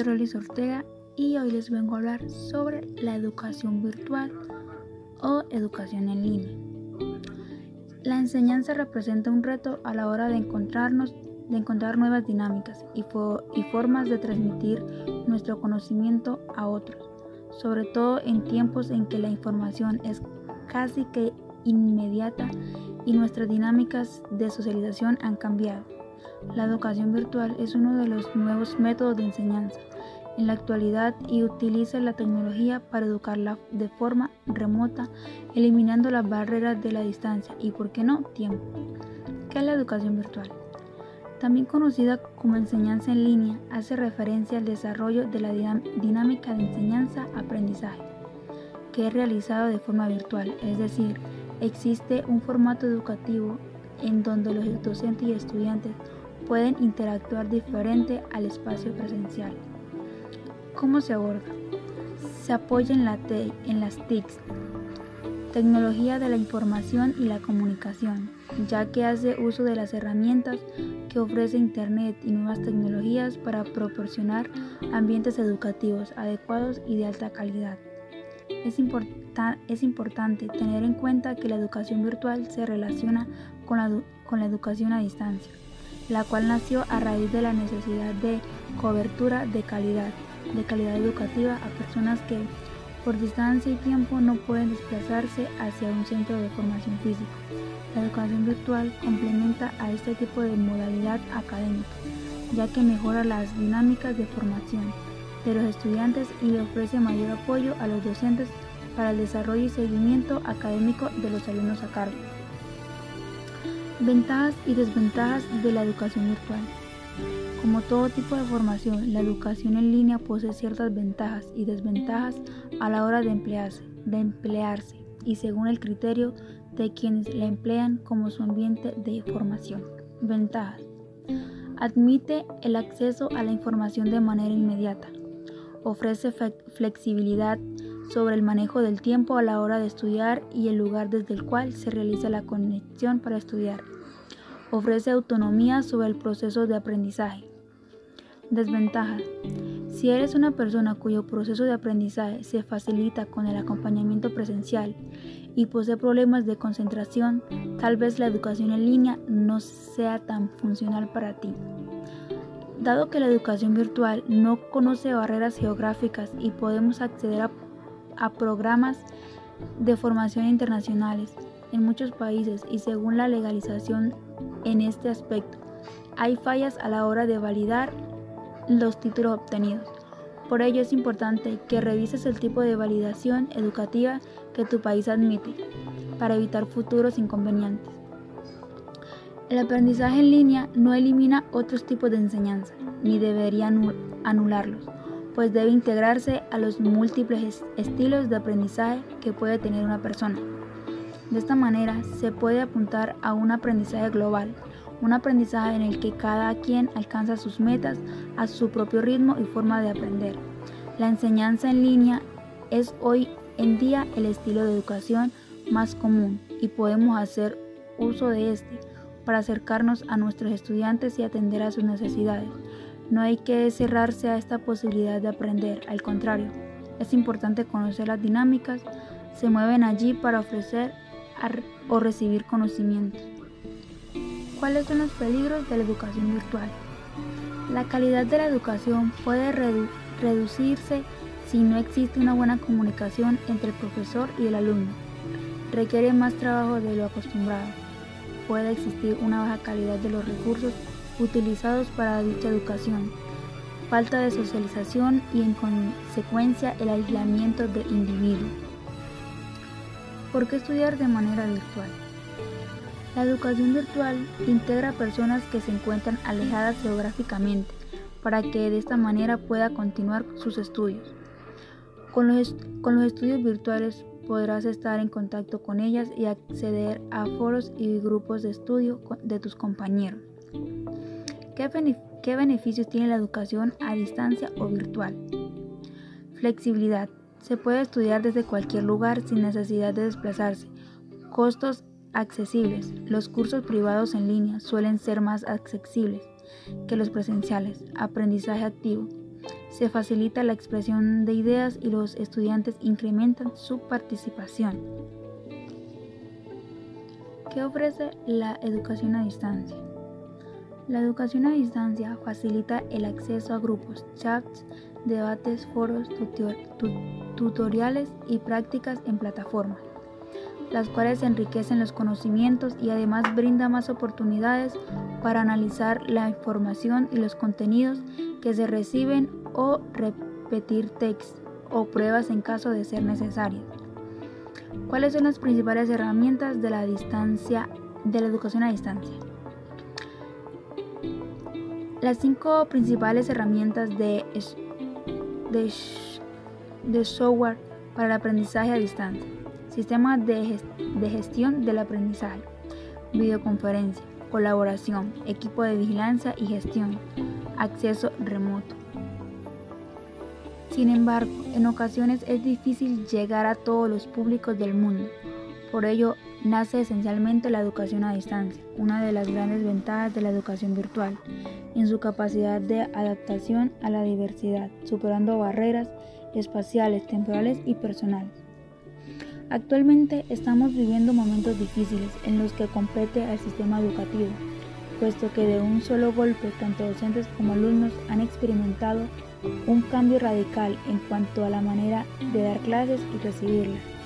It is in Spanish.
soy Rolis Ortega y hoy les vengo a hablar sobre la educación virtual o educación en línea. La enseñanza representa un reto a la hora de encontrarnos, de encontrar nuevas dinámicas y, y formas de transmitir nuestro conocimiento a otros, sobre todo en tiempos en que la información es casi que inmediata y nuestras dinámicas de socialización han cambiado. La educación virtual es uno de los nuevos métodos de enseñanza en la actualidad y utiliza la tecnología para educarla de forma remota, eliminando las barreras de la distancia y, por qué no, tiempo. ¿Qué es la educación virtual? También conocida como enseñanza en línea, hace referencia al desarrollo de la dinámica de enseñanza-aprendizaje, que es realizado de forma virtual, es decir, existe un formato educativo en donde los docentes y estudiantes pueden interactuar diferente al espacio presencial. ¿Cómo se aborda? Se apoya en, la en las TICs, tecnología de la información y la comunicación, ya que hace uso de las herramientas que ofrece Internet y nuevas tecnologías para proporcionar ambientes educativos adecuados y de alta calidad. Es, importante tener en cuenta que la educación virtual se relaciona con la, con la educación a distancia la cual nació a raíz de la necesidad de cobertura de calidad, de calidad educativa a personas que por distancia y tiempo no pueden desplazarse hacia un centro de formación física. La educación virtual complementa a este tipo de modalidad académica, ya que mejora las dinámicas de formación de los estudiantes y le ofrece mayor apoyo a los docentes para el desarrollo y seguimiento académico de los alumnos a cargo. Ventajas y desventajas de la educación virtual. Como todo tipo de formación, la educación en línea posee ciertas ventajas y desventajas a la hora de emplearse, de emplearse y según el criterio de quienes la emplean como su ambiente de formación. Ventajas. Admite el acceso a la información de manera inmediata. Ofrece flexibilidad sobre el manejo del tiempo a la hora de estudiar y el lugar desde el cual se realiza la conexión para estudiar. Ofrece autonomía sobre el proceso de aprendizaje. Desventaja. Si eres una persona cuyo proceso de aprendizaje se facilita con el acompañamiento presencial y posee problemas de concentración, tal vez la educación en línea no sea tan funcional para ti. Dado que la educación virtual no conoce barreras geográficas y podemos acceder a a programas de formación internacionales en muchos países y según la legalización en este aspecto, hay fallas a la hora de validar los títulos obtenidos. Por ello es importante que revises el tipo de validación educativa que tu país admite para evitar futuros inconvenientes. El aprendizaje en línea no elimina otros tipos de enseñanza, ni debería anularlos pues debe integrarse a los múltiples estilos de aprendizaje que puede tener una persona. De esta manera se puede apuntar a un aprendizaje global, un aprendizaje en el que cada quien alcanza sus metas a su propio ritmo y forma de aprender. La enseñanza en línea es hoy en día el estilo de educación más común y podemos hacer uso de este para acercarnos a nuestros estudiantes y atender a sus necesidades. No hay que cerrarse a esta posibilidad de aprender, al contrario, es importante conocer las dinámicas, se mueven allí para ofrecer o recibir conocimientos. ¿Cuáles son los peligros de la educación virtual? La calidad de la educación puede reducirse si no existe una buena comunicación entre el profesor y el alumno. Requiere más trabajo de lo acostumbrado. Puede existir una baja calidad de los recursos utilizados para dicha educación, falta de socialización y en consecuencia el aislamiento del individuo. ¿Por qué estudiar de manera virtual? La educación virtual integra personas que se encuentran alejadas geográficamente para que de esta manera pueda continuar sus estudios. Con los, con los estudios virtuales podrás estar en contacto con ellas y acceder a foros y grupos de estudio de tus compañeros. ¿Qué, beneficios tiene la educación a distancia o virtual? Flexibilidad. Se puede estudiar desde cualquier lugar sin necesidad de desplazarse. Costos accesibles. Los cursos privados en línea suelen ser más accesibles que los presenciales. Aprendizaje activo. se facilita la expresión de ideas y los estudiantes incrementan su participación. ¿Qué ofrece la educación a distancia? La educación a distancia facilita el acceso a grupos, chats, debates, foros, tutoriales y prácticas en plataformas, las cuales enriquecen los conocimientos y además brinda más oportunidades para analizar la información y los contenidos que se reciben o repetir textos o pruebas en caso de ser necesarias. ¿Cuáles son las principales herramientas de la distancia de la educación a distancia? Las cinco principales herramientas de, software para el aprendizaje a distancia. Sistema de, de gestión del aprendizaje. Videoconferencia. Colaboración. Equipo de vigilancia y gestión. Acceso remoto. Sin embargo, en ocasiones es difícil llegar a todos los públicos del mundo. Por ello, nace esencialmente la educación a distancia, una de las grandes ventajas de la educación virtual, en su capacidad de adaptación a la diversidad, superando barreras espaciales, temporales y personales. Actualmente estamos viviendo momentos difíciles en los que compete al sistema educativo, puesto que de un solo golpe tanto docentes como alumnos han experimentado un cambio radical en cuanto a la manera de dar clases y recibirlas.